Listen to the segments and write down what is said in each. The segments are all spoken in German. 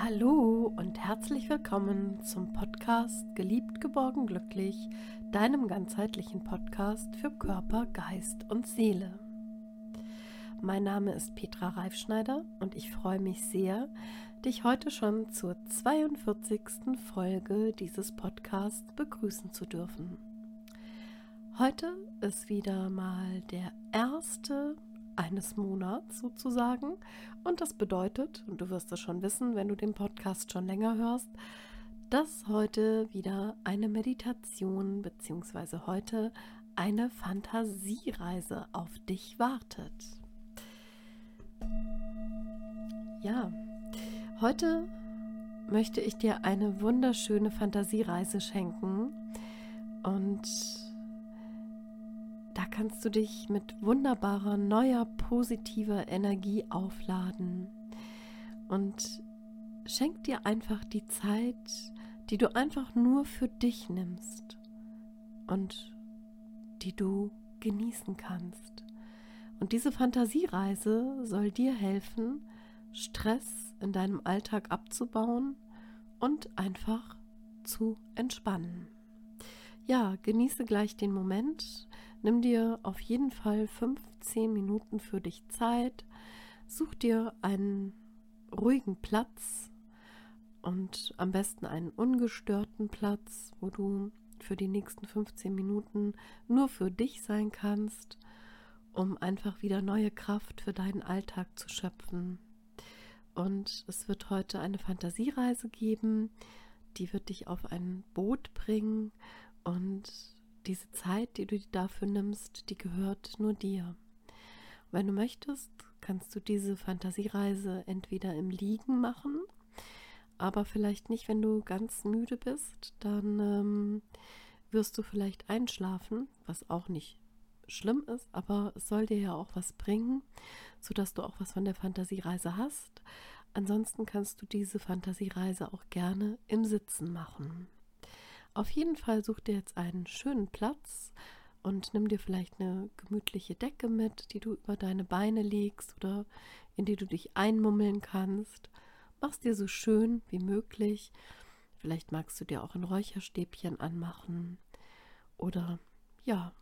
Hallo und herzlich willkommen zum Podcast Geliebt, geborgen, glücklich, deinem ganzheitlichen Podcast für Körper, Geist und Seele. Mein Name ist Petra Reifschneider und ich freue mich sehr, dich heute schon zur 42. Folge dieses Podcasts begrüßen zu dürfen. Heute ist wieder mal der erste eines Monats sozusagen. Und das bedeutet, und du wirst es schon wissen, wenn du den Podcast schon länger hörst, dass heute wieder eine Meditation bzw. heute eine Fantasiereise auf dich wartet. Ja, heute möchte ich dir eine wunderschöne Fantasiereise schenken und da kannst du dich mit wunderbarer, neuer, positiver Energie aufladen. Und schenk dir einfach die Zeit, die du einfach nur für dich nimmst und die du genießen kannst. Und diese Fantasiereise soll dir helfen, Stress in deinem Alltag abzubauen und einfach zu entspannen. Ja, genieße gleich den Moment, Nimm dir auf jeden Fall 15 Minuten für dich Zeit. Such dir einen ruhigen Platz und am besten einen ungestörten Platz, wo du für die nächsten 15 Minuten nur für dich sein kannst, um einfach wieder neue Kraft für deinen Alltag zu schöpfen. Und es wird heute eine Fantasiereise geben, die wird dich auf ein Boot bringen und diese Zeit, die du dafür nimmst, die gehört nur dir. wenn du möchtest, kannst du diese Fantasiereise entweder im Liegen machen, aber vielleicht nicht, wenn du ganz müde bist, dann ähm, wirst du vielleicht einschlafen, was auch nicht schlimm ist, aber es soll dir ja auch was bringen, sodass du auch was von der Fantasiereise hast. Ansonsten kannst du diese Fantasiereise auch gerne im Sitzen machen. Auf jeden Fall such dir jetzt einen schönen Platz und nimm dir vielleicht eine gemütliche Decke mit, die du über deine Beine legst oder in die du dich einmummeln kannst. Mach's dir so schön wie möglich. Vielleicht magst du dir auch ein Räucherstäbchen anmachen oder ja,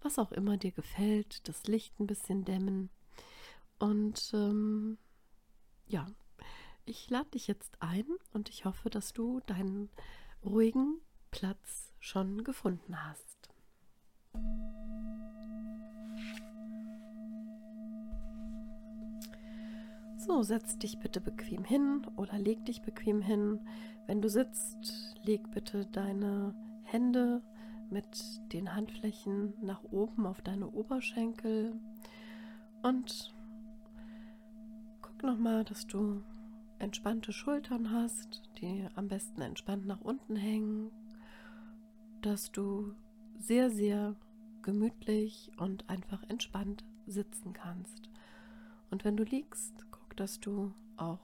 was auch immer dir gefällt, das Licht ein bisschen dämmen. Und ähm, ja, ich lade dich jetzt ein und ich hoffe, dass du deinen ruhigen Platz schon gefunden hast. So, setz dich bitte bequem hin oder leg dich bequem hin. Wenn du sitzt, leg bitte deine Hände mit den Handflächen nach oben auf deine Oberschenkel und guck nochmal, dass du entspannte Schultern hast, die am besten entspannt nach unten hängen dass du sehr, sehr gemütlich und einfach entspannt sitzen kannst. Und wenn du liegst, guck, dass du auch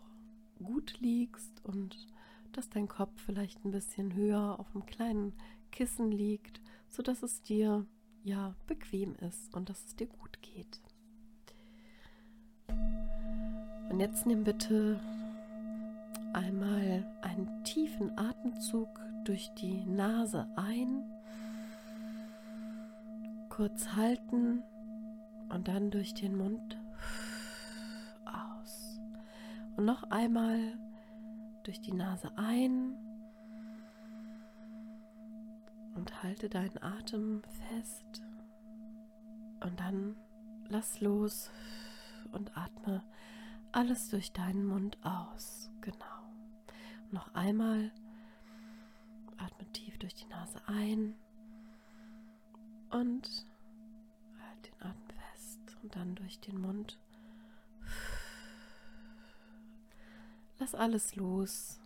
gut liegst und dass dein Kopf vielleicht ein bisschen höher auf einem kleinen Kissen liegt, sodass es dir ja bequem ist und dass es dir gut geht. Und jetzt nimm bitte einmal einen tiefen Atemzug durch die Nase ein, kurz halten und dann durch den Mund aus. Und noch einmal durch die Nase ein und halte deinen Atem fest und dann lass los und atme alles durch deinen Mund aus. Genau. Noch einmal Atme tief durch die Nase ein und halt den Atem fest und dann durch den Mund. Lass alles los,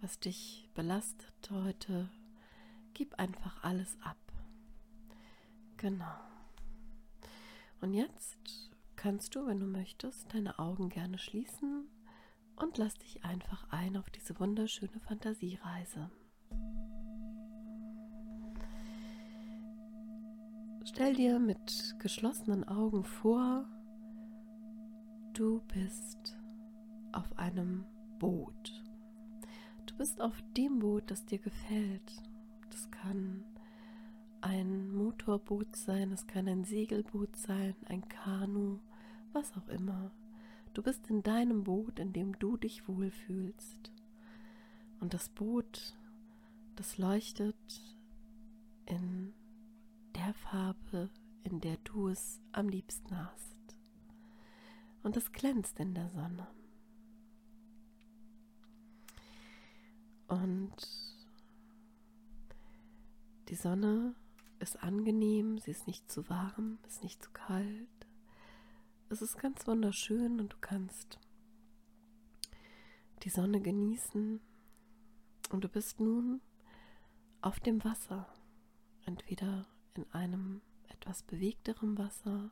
was dich belastet heute. Gib einfach alles ab. Genau. Und jetzt kannst du, wenn du möchtest, deine Augen gerne schließen und lass dich einfach ein auf diese wunderschöne Fantasiereise. Stell dir mit geschlossenen Augen vor, du bist auf einem Boot. Du bist auf dem Boot, das dir gefällt. Das kann ein Motorboot sein, es kann ein Segelboot sein, ein Kanu, was auch immer. Du bist in deinem Boot, in dem du dich wohlfühlst. Und das Boot, das leuchtet in der Farbe, in der du es am liebsten hast. Und es glänzt in der Sonne. Und die Sonne ist angenehm, sie ist nicht zu warm, ist nicht zu kalt. Es ist ganz wunderschön und du kannst die Sonne genießen und du bist nun auf dem Wasser, entweder in einem etwas bewegterem Wasser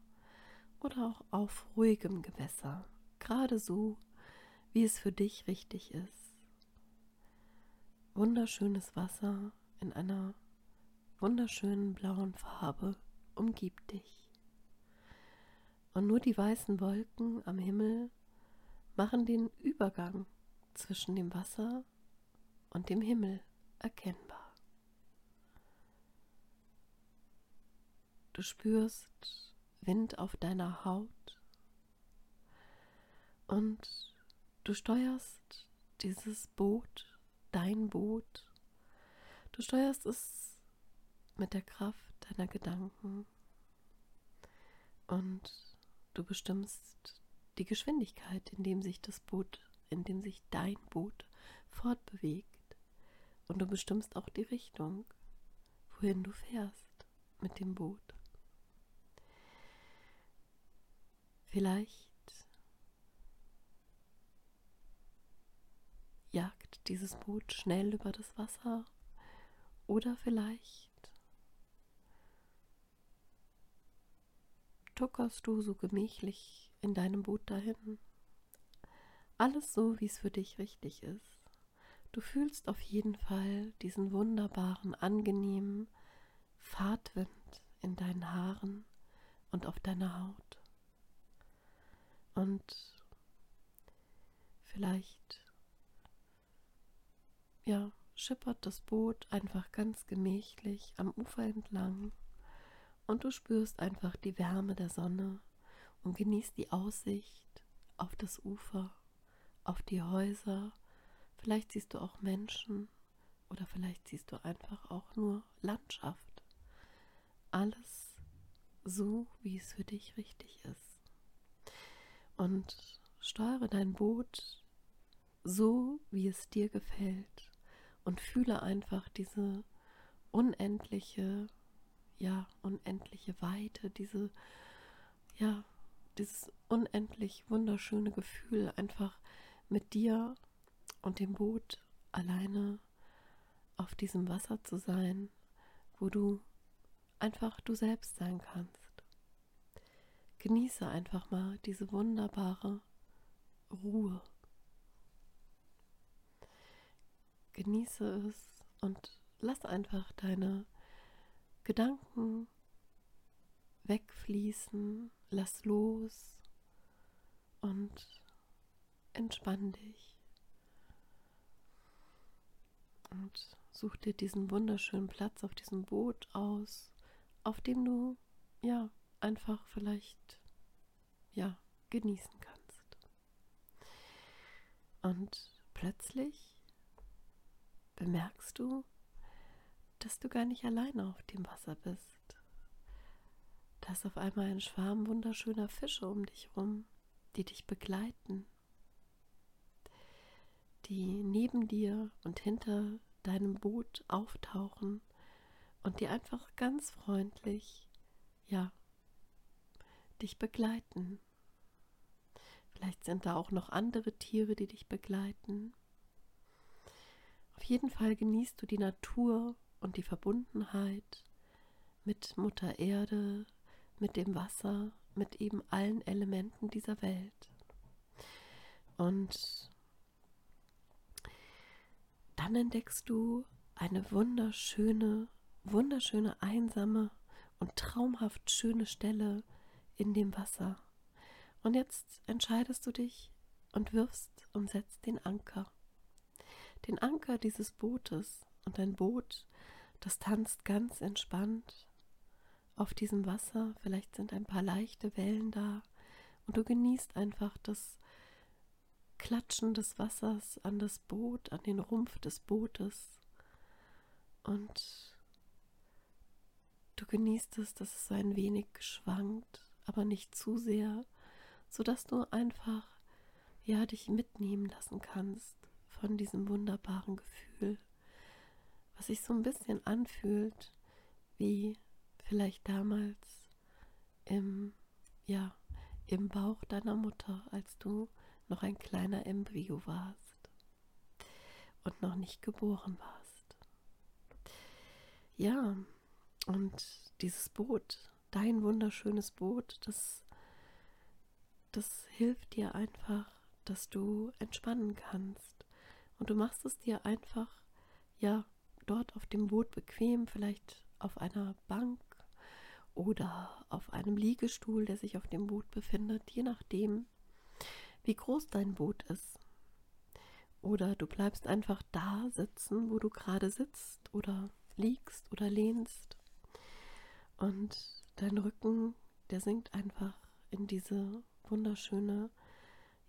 oder auch auf ruhigem Gewässer, gerade so, wie es für dich richtig ist. Wunderschönes Wasser in einer wunderschönen blauen Farbe umgibt dich. Und nur die weißen Wolken am Himmel machen den Übergang zwischen dem Wasser und dem Himmel erkennbar. Du spürst Wind auf deiner Haut und du steuerst dieses Boot, dein Boot, du steuerst es mit der Kraft deiner Gedanken und du bestimmst die Geschwindigkeit, in dem sich das Boot, in dem sich dein Boot fortbewegt und du bestimmst auch die Richtung, wohin du fährst mit dem Boot. Vielleicht jagt dieses Boot schnell über das Wasser oder vielleicht tuckerst du so gemächlich in deinem Boot dahin. Alles so, wie es für dich richtig ist. Du fühlst auf jeden Fall diesen wunderbaren, angenehmen Fahrtwind in deinen Haaren und auf deiner Haut. Und vielleicht, ja, schippert das Boot einfach ganz gemächlich am Ufer entlang und du spürst einfach die Wärme der Sonne und genießt die Aussicht auf das Ufer, auf die Häuser. Vielleicht siehst du auch Menschen oder vielleicht siehst du einfach auch nur Landschaft. Alles so, wie es für dich richtig ist. Und steuere dein Boot so, wie es dir gefällt und fühle einfach diese unendliche ja, unendliche Weite, diese, ja, dieses unendlich wunderschöne Gefühl, einfach mit dir und dem Boot alleine auf diesem Wasser zu sein, wo du einfach du selbst sein kannst. Genieße einfach mal diese wunderbare Ruhe. Genieße es und lass einfach deine Gedanken wegfließen, lass los und entspann dich. Und such dir diesen wunderschönen Platz auf diesem Boot aus, auf dem du ja einfach vielleicht ja genießen kannst. Und plötzlich bemerkst du, dass du gar nicht alleine auf dem Wasser bist. Da ist auf einmal ein Schwarm wunderschöner Fische um dich rum, die dich begleiten, die neben dir und hinter deinem Boot auftauchen und die einfach ganz freundlich, ja, dich begleiten. Vielleicht sind da auch noch andere Tiere, die dich begleiten. Auf jeden Fall genießt du die Natur und die Verbundenheit mit Mutter Erde, mit dem Wasser, mit eben allen Elementen dieser Welt. Und dann entdeckst du eine wunderschöne, wunderschöne, einsame und traumhaft schöne Stelle in dem Wasser. Und jetzt entscheidest du dich und wirfst und setzt den Anker. den Anker dieses Bootes und dein Boot, das tanzt ganz entspannt auf diesem Wasser. Vielleicht sind ein paar leichte Wellen da und du genießt einfach das Klatschen des Wassers an das Boot, an den Rumpf des Bootes. Und du genießt es, dass es so ein wenig schwankt, aber nicht zu sehr, sodass du einfach ja dich mitnehmen lassen kannst von diesem wunderbaren Gefühl, was sich so ein bisschen anfühlt wie vielleicht damals im ja im Bauch deiner Mutter, als du noch ein kleiner Embryo warst und noch nicht geboren warst. Ja, und dieses Boot, dein wunderschönes Boot, das, das hilft dir einfach, dass du entspannen kannst. Und du machst es dir einfach, ja, dort auf dem Boot bequem, vielleicht auf einer Bank oder auf einem Liegestuhl, der sich auf dem Boot befindet, je nachdem, wie groß dein Boot ist. Oder du bleibst einfach da sitzen, wo du gerade sitzt oder liegst oder lehnst. Und dein Rücken, der sinkt einfach in diese wunderschöne,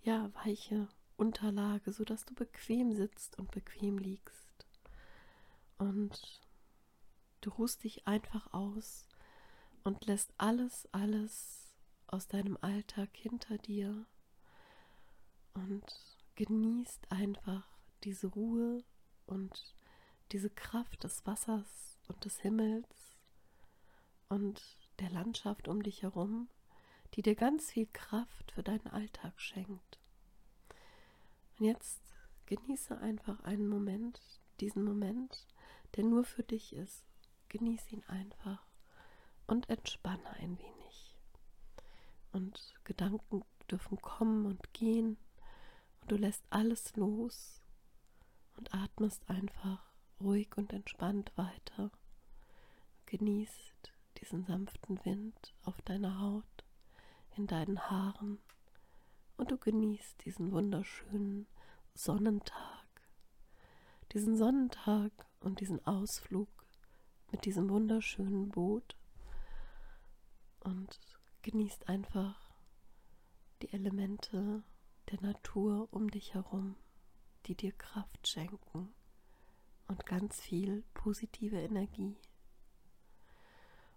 ja, weiche Unterlage, sodass du bequem sitzt und bequem liegst. Und du ruhst dich einfach aus und lässt alles, alles aus deinem Alltag hinter dir und genießt einfach diese Ruhe und diese Kraft des Wassers und des Himmels und der Landschaft um dich herum, die dir ganz viel Kraft für deinen Alltag schenkt. Und jetzt genieße einfach einen Moment, diesen Moment, der nur für dich ist. Genieße ihn einfach und entspanne ein wenig. Und Gedanken dürfen kommen und gehen und du lässt alles los und atmest einfach ruhig und entspannt weiter. Genießt diesen sanften Wind auf deiner Haut, in deinen Haaren und du genießt diesen wunderschönen Sonnentag, diesen Sonnentag und diesen Ausflug mit diesem wunderschönen Boot und genießt einfach die Elemente der Natur um dich herum, die dir Kraft schenken und ganz viel positive Energie.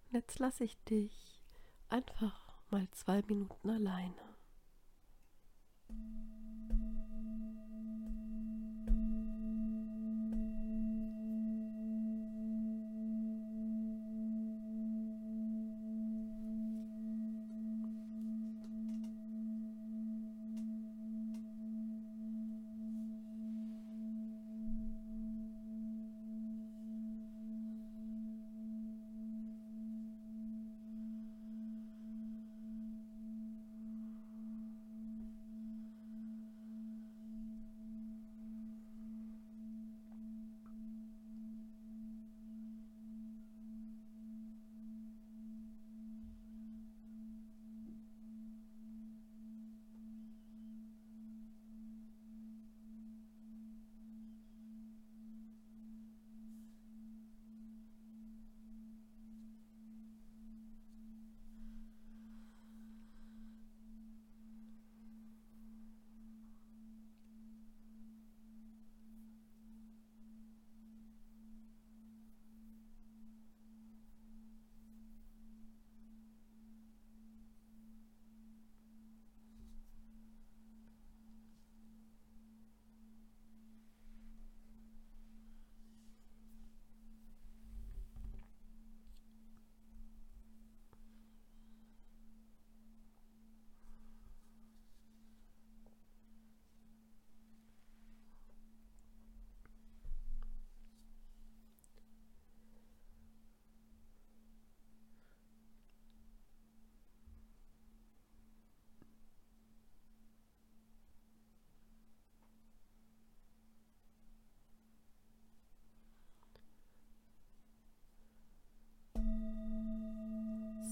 Und jetzt lasse ich dich einfach mal zwei Minuten alleine.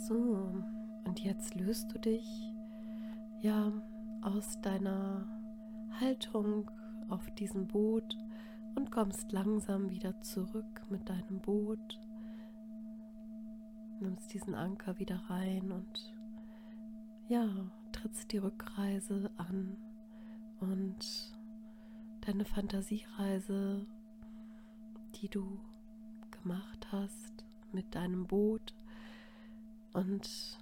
So, und jetzt löst du dich ja aus deiner Haltung auf diesem Boot und kommst langsam wieder zurück mit deinem Boot. Nimmst diesen Anker wieder rein und ja, trittst die Rückreise an und deine Fantasiereise, die du gemacht hast mit deinem Boot und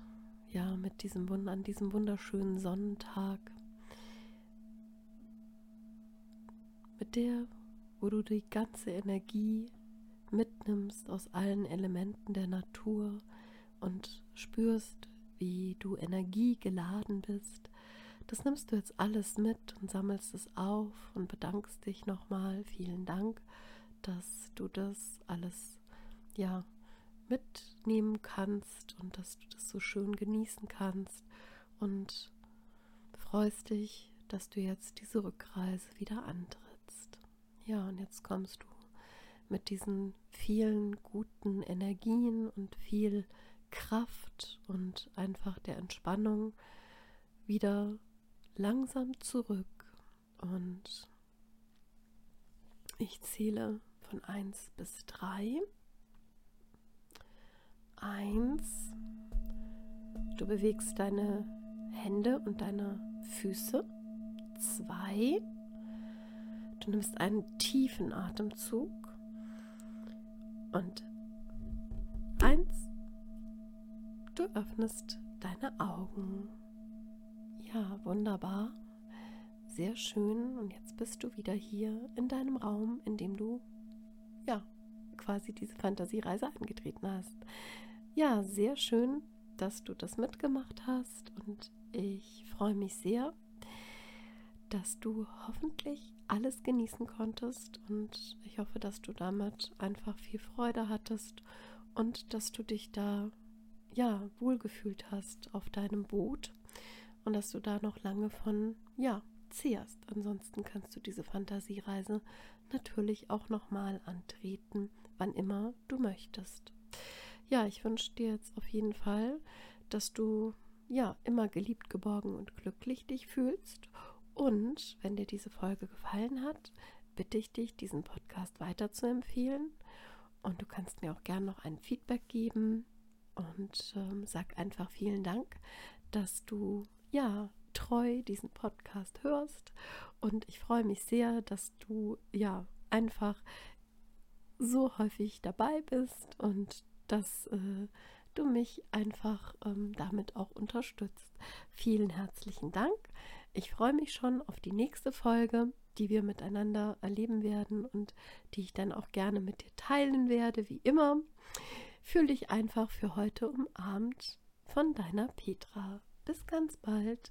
ja, mit diesem an diesem wunderschönen Sonnentag, mit der, wo du die ganze Energie mitnimmst aus allen Elementen der Natur und spürst, wie du energiegeladen bist. Das nimmst du jetzt alles mit und sammelst es auf und bedankst dich nochmal. Vielen Dank, dass du das alles ja mitnehmen kannst und dass du das so schön genießen kannst und freust dich, dass du jetzt diese Rückreise wieder antrittst. Ja, und jetzt kommst du mit diesen vielen guten Energien und viel Kraft und einfach der Entspannung wieder langsam zurück. Und ich zähle von 1 bis 3. 1. Du bewegst deine Hände und deine Füße. 2. Du nimmst einen tiefen Atemzug. Und 1. Du öffnest deine Augen. Ja, wunderbar. Sehr schön. Und jetzt bist du wieder hier in deinem Raum, in dem du ja quasi diese Fantasiereise angetreten hast. Ja, sehr schön, dass du das mitgemacht hast und ich freue mich sehr, dass du hoffentlich alles genießen konntest und ich hoffe, dass du damit einfach viel Freude hattest und dass du dich da ja, wohlgefühlt hast auf deinem Boot und dass du da noch lange von, ja, zehrst. Ansonsten kannst du diese Fantasiereise natürlich auch nochmal antreten, wann immer du möchtest. Ja, ich wünsche dir jetzt auf jeden Fall, dass du ja immer geliebt, geborgen und glücklich dich fühlst. Und wenn dir diese Folge gefallen hat, bitte ich dich, diesen Podcast weiter zu empfehlen. Und du kannst mir auch gerne noch ein Feedback geben, und ähm, sag einfach vielen Dank, dass du ja treu diesen Podcast hörst und ich freue mich sehr, dass du ja einfach so häufig dabei bist und dass äh, du mich einfach ähm, damit auch unterstützt. Vielen herzlichen Dank. Ich freue mich schon auf die nächste Folge, die wir miteinander erleben werden und die ich dann auch gerne mit dir teilen werde, wie immer. Fühl dich einfach für heute umarmt von deiner Petra. Bis ganz bald.